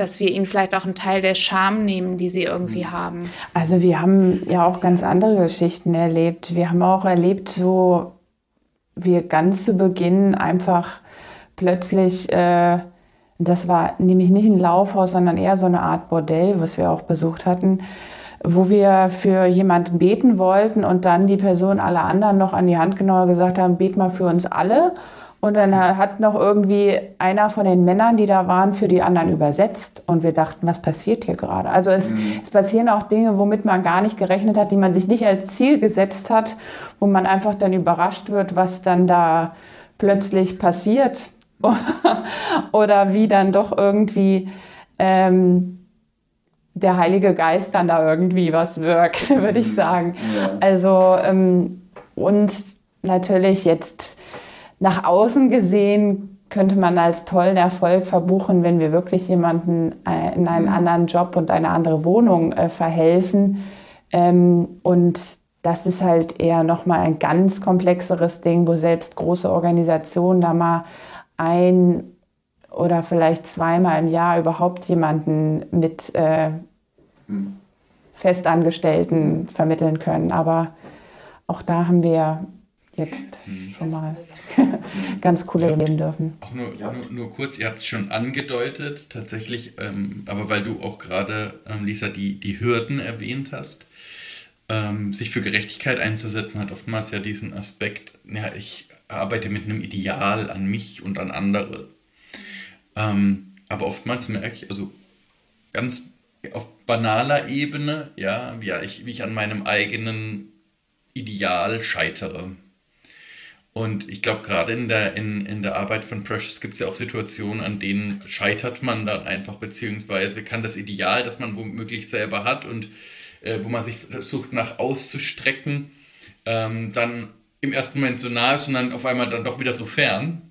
dass wir ihnen vielleicht auch einen Teil der Scham nehmen, die sie irgendwie mhm. haben. Also wir haben ja auch ganz andere Geschichten erlebt. Wir haben auch erlebt, so wir ganz zu Beginn einfach plötzlich, äh, das war nämlich nicht ein Laufhaus, sondern eher so eine Art Bordell, was wir auch besucht hatten, wo wir für jemanden beten wollten und dann die Person alle anderen noch an die Hand genommen gesagt haben, bet mal für uns alle. Und dann hat noch irgendwie einer von den Männern, die da waren, für die anderen übersetzt. Und wir dachten, was passiert hier gerade? Also es, mhm. es, passieren auch Dinge, womit man gar nicht gerechnet hat, die man sich nicht als Ziel gesetzt hat, wo man einfach dann überrascht wird, was dann da plötzlich passiert. Oder wie dann doch irgendwie ähm, der Heilige Geist dann da irgendwie was wirkt, würde ich mhm. sagen. Ja. Also ähm, und natürlich jetzt nach außen gesehen könnte man als tollen Erfolg verbuchen, wenn wir wirklich jemanden äh, in einen mhm. anderen Job und eine andere Wohnung äh, verhelfen. Ähm, und das ist halt eher nochmal ein ganz komplexeres Ding, wo selbst große Organisationen da mal ein oder vielleicht zweimal im Jahr überhaupt jemanden mit äh, mhm. Festangestellten vermitteln können. Aber auch da haben wir jetzt hm. schon mal ganz coole ja, erleben dürfen. Auch nur, nur, nur, kurz, ihr habt es schon angedeutet, tatsächlich, ähm, aber weil du auch gerade, ähm, Lisa, die, die Hürden erwähnt hast, ähm, sich für Gerechtigkeit einzusetzen, hat oftmals ja diesen Aspekt, ja, ich arbeite mit einem Ideal an mich und an andere. Ähm, aber oftmals merke ich, also ganz auf banaler Ebene, ja, wie ich, wie ich an meinem eigenen Ideal scheitere. Und ich glaube, gerade in der, in, in der Arbeit von Precious gibt es ja auch Situationen, an denen scheitert man dann einfach, beziehungsweise kann das Ideal, das man womöglich selber hat und äh, wo man sich versucht nach auszustrecken, ähm, dann im ersten Moment so nah ist und dann auf einmal dann doch wieder so fern.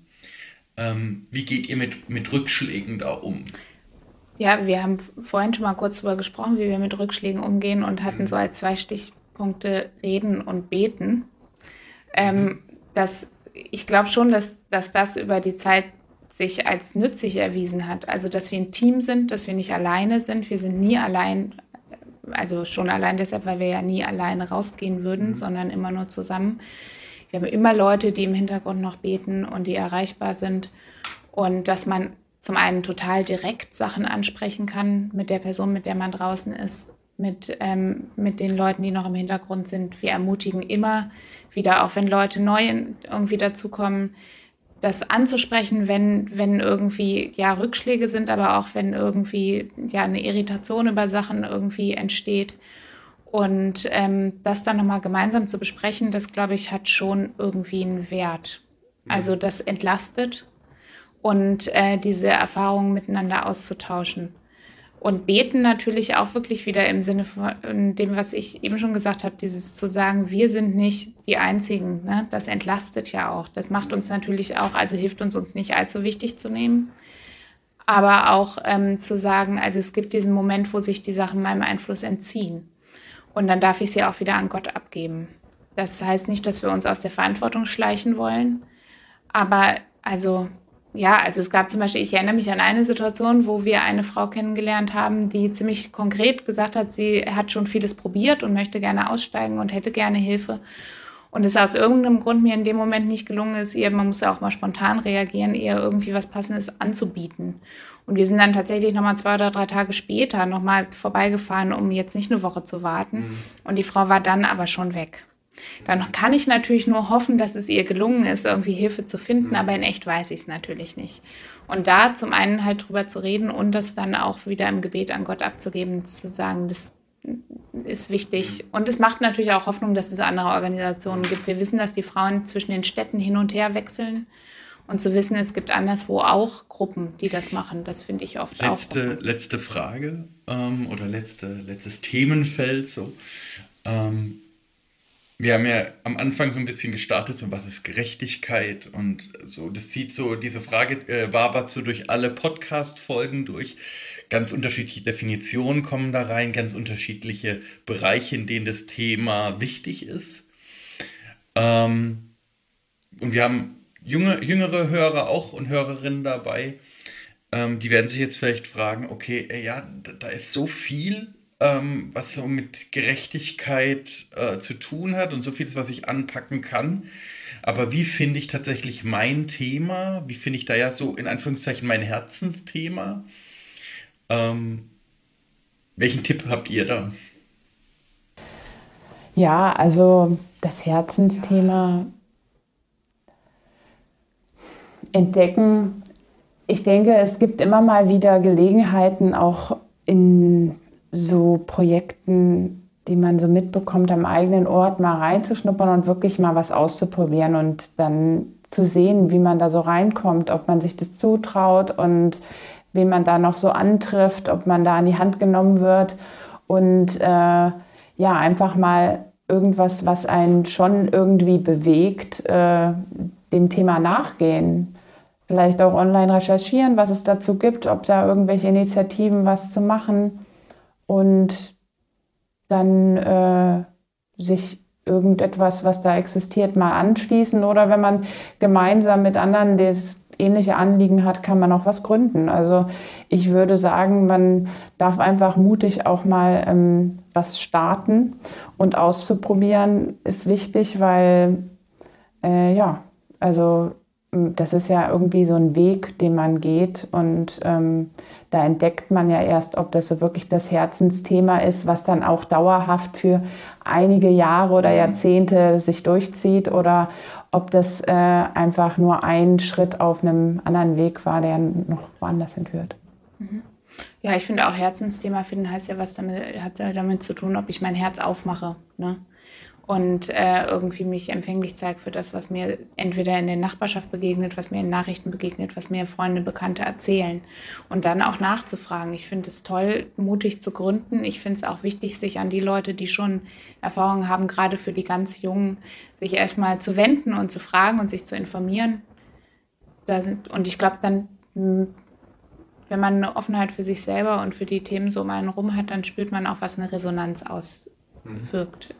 Ähm, wie geht ihr mit, mit Rückschlägen da um? Ja, wir haben vorhin schon mal kurz darüber gesprochen, wie wir mit Rückschlägen umgehen und hatten mhm. so als zwei Stichpunkte Reden und Beten. Ähm, dass ich glaube schon, dass, dass das über die Zeit sich als nützlich erwiesen hat. Also, dass wir ein Team sind, dass wir nicht alleine sind. Wir sind nie allein, also schon allein deshalb, weil wir ja nie alleine rausgehen würden, mhm. sondern immer nur zusammen. Wir haben immer Leute, die im Hintergrund noch beten und die erreichbar sind. Und dass man zum einen total direkt Sachen ansprechen kann mit der Person, mit der man draußen ist, mit, ähm, mit den Leuten, die noch im Hintergrund sind. Wir ermutigen immer wieder, auch wenn Leute neu irgendwie dazukommen, das anzusprechen, wenn, wenn irgendwie ja Rückschläge sind, aber auch wenn irgendwie ja eine Irritation über Sachen irgendwie entsteht. Und ähm, das dann nochmal gemeinsam zu besprechen, das glaube ich, hat schon irgendwie einen Wert. Also das entlastet und äh, diese Erfahrungen miteinander auszutauschen. Und beten natürlich auch wirklich wieder im Sinne von dem, was ich eben schon gesagt habe, dieses zu sagen, wir sind nicht die Einzigen. Ne? Das entlastet ja auch. Das macht uns natürlich auch, also hilft uns, uns nicht allzu wichtig zu nehmen. Aber auch ähm, zu sagen, also es gibt diesen Moment, wo sich die Sachen meinem Einfluss entziehen. Und dann darf ich sie auch wieder an Gott abgeben. Das heißt nicht, dass wir uns aus der Verantwortung schleichen wollen. Aber also ja, also es gab zum Beispiel, ich erinnere mich an eine Situation, wo wir eine Frau kennengelernt haben, die ziemlich konkret gesagt hat, sie hat schon vieles probiert und möchte gerne aussteigen und hätte gerne Hilfe. Und es aus irgendeinem Grund mir in dem Moment nicht gelungen ist, ihr, man muss ja auch mal spontan reagieren, ihr irgendwie was Passendes anzubieten. Und wir sind dann tatsächlich nochmal zwei oder drei Tage später nochmal vorbeigefahren, um jetzt nicht eine Woche zu warten. Mhm. Und die Frau war dann aber schon weg. Dann kann ich natürlich nur hoffen, dass es ihr gelungen ist, irgendwie Hilfe zu finden, aber in echt weiß ich es natürlich nicht. Und da zum einen halt drüber zu reden und das dann auch wieder im Gebet an Gott abzugeben, zu sagen, das ist wichtig. Und es macht natürlich auch Hoffnung, dass es andere Organisationen gibt. Wir wissen, dass die Frauen zwischen den Städten hin und her wechseln. Und zu wissen, es gibt anderswo auch Gruppen, die das machen, das finde ich oft letzte, auch. Letzte Frage ähm, oder letzte, letztes Themenfeld. So. Ähm, wir haben ja am Anfang so ein bisschen gestartet, so was ist Gerechtigkeit und so. Das zieht so, diese Frage äh, wabert so durch alle Podcast-Folgen durch. Ganz unterschiedliche Definitionen kommen da rein, ganz unterschiedliche Bereiche, in denen das Thema wichtig ist. Ähm, und wir haben junge, jüngere Hörer auch und Hörerinnen dabei. Ähm, die werden sich jetzt vielleicht fragen, okay, ja, da, da ist so viel ähm, was so mit Gerechtigkeit äh, zu tun hat und so vieles, was ich anpacken kann. Aber wie finde ich tatsächlich mein Thema? Wie finde ich da ja so in Anführungszeichen mein Herzensthema? Ähm, welchen Tipp habt ihr da? Ja, also das Herzensthema entdecken. Ich denke, es gibt immer mal wieder Gelegenheiten, auch in so Projekten, die man so mitbekommt, am eigenen Ort mal reinzuschnuppern und wirklich mal was auszuprobieren und dann zu sehen, wie man da so reinkommt, ob man sich das zutraut und wen man da noch so antrifft, ob man da an die Hand genommen wird und äh, ja, einfach mal irgendwas, was einen schon irgendwie bewegt, äh, dem Thema nachgehen. Vielleicht auch online recherchieren, was es dazu gibt, ob da irgendwelche Initiativen was zu machen und dann äh, sich irgendetwas, was da existiert, mal anschließen oder wenn man gemeinsam mit anderen das ähnliche Anliegen hat, kann man auch was gründen. Also ich würde sagen, man darf einfach mutig auch mal ähm, was starten und auszuprobieren ist wichtig, weil äh, ja, also das ist ja irgendwie so ein Weg, den man geht und ähm, da entdeckt man ja erst, ob das so wirklich das Herzensthema ist, was dann auch dauerhaft für einige Jahre oder Jahrzehnte sich durchzieht oder ob das äh, einfach nur ein Schritt auf einem anderen Weg war, der noch woanders entführt. Mhm. Ja, ich finde auch Herzensthema finden heißt ja was damit, hat damit zu tun, ob ich mein Herz aufmache. Ne? Und äh, irgendwie mich empfänglich zeigt für das, was mir entweder in der Nachbarschaft begegnet, was mir in Nachrichten begegnet, was mir Freunde, Bekannte erzählen. Und dann auch nachzufragen. Ich finde es toll, mutig zu gründen. Ich finde es auch wichtig, sich an die Leute, die schon Erfahrungen haben, gerade für die ganz Jungen, sich erstmal zu wenden und zu fragen und sich zu informieren. und ich glaube, dann hm, wenn man eine Offenheit für sich selber und für die Themen so um einen rum hat, dann spürt man auch, was eine Resonanz auswirkt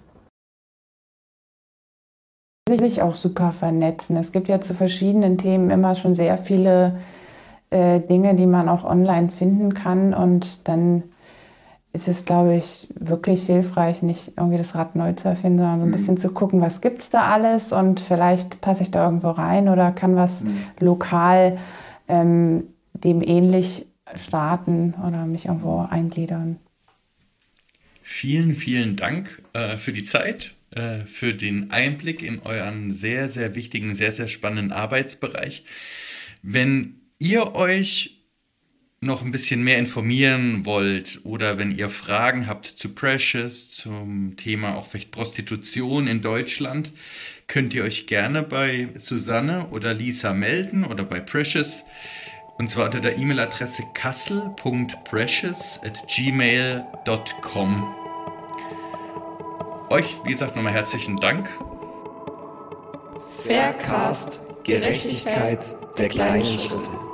sich auch super vernetzen. Es gibt ja zu verschiedenen Themen immer schon sehr viele äh, Dinge, die man auch online finden kann. Und dann ist es, glaube ich, wirklich hilfreich, nicht irgendwie das Rad neu zu erfinden, sondern so ein mhm. bisschen zu gucken, was gibt es da alles und vielleicht passe ich da irgendwo rein oder kann was mhm. lokal ähm, dem ähnlich starten oder mich irgendwo eingliedern. Vielen, vielen Dank äh, für die Zeit äh, für den Einblick in euren sehr, sehr wichtigen, sehr, sehr spannenden Arbeitsbereich. Wenn ihr euch noch ein bisschen mehr informieren wollt oder wenn ihr Fragen habt zu Precious, zum Thema auch vielleicht Prostitution in Deutschland, könnt ihr euch gerne bei Susanne oder Lisa melden oder bei Precious. Und zwar unter der E-Mail-Adresse kassel.precious at gmail.com. Euch, wie gesagt, nochmal herzlichen Dank. Faircast, Gerechtigkeit der kleinen Schritte.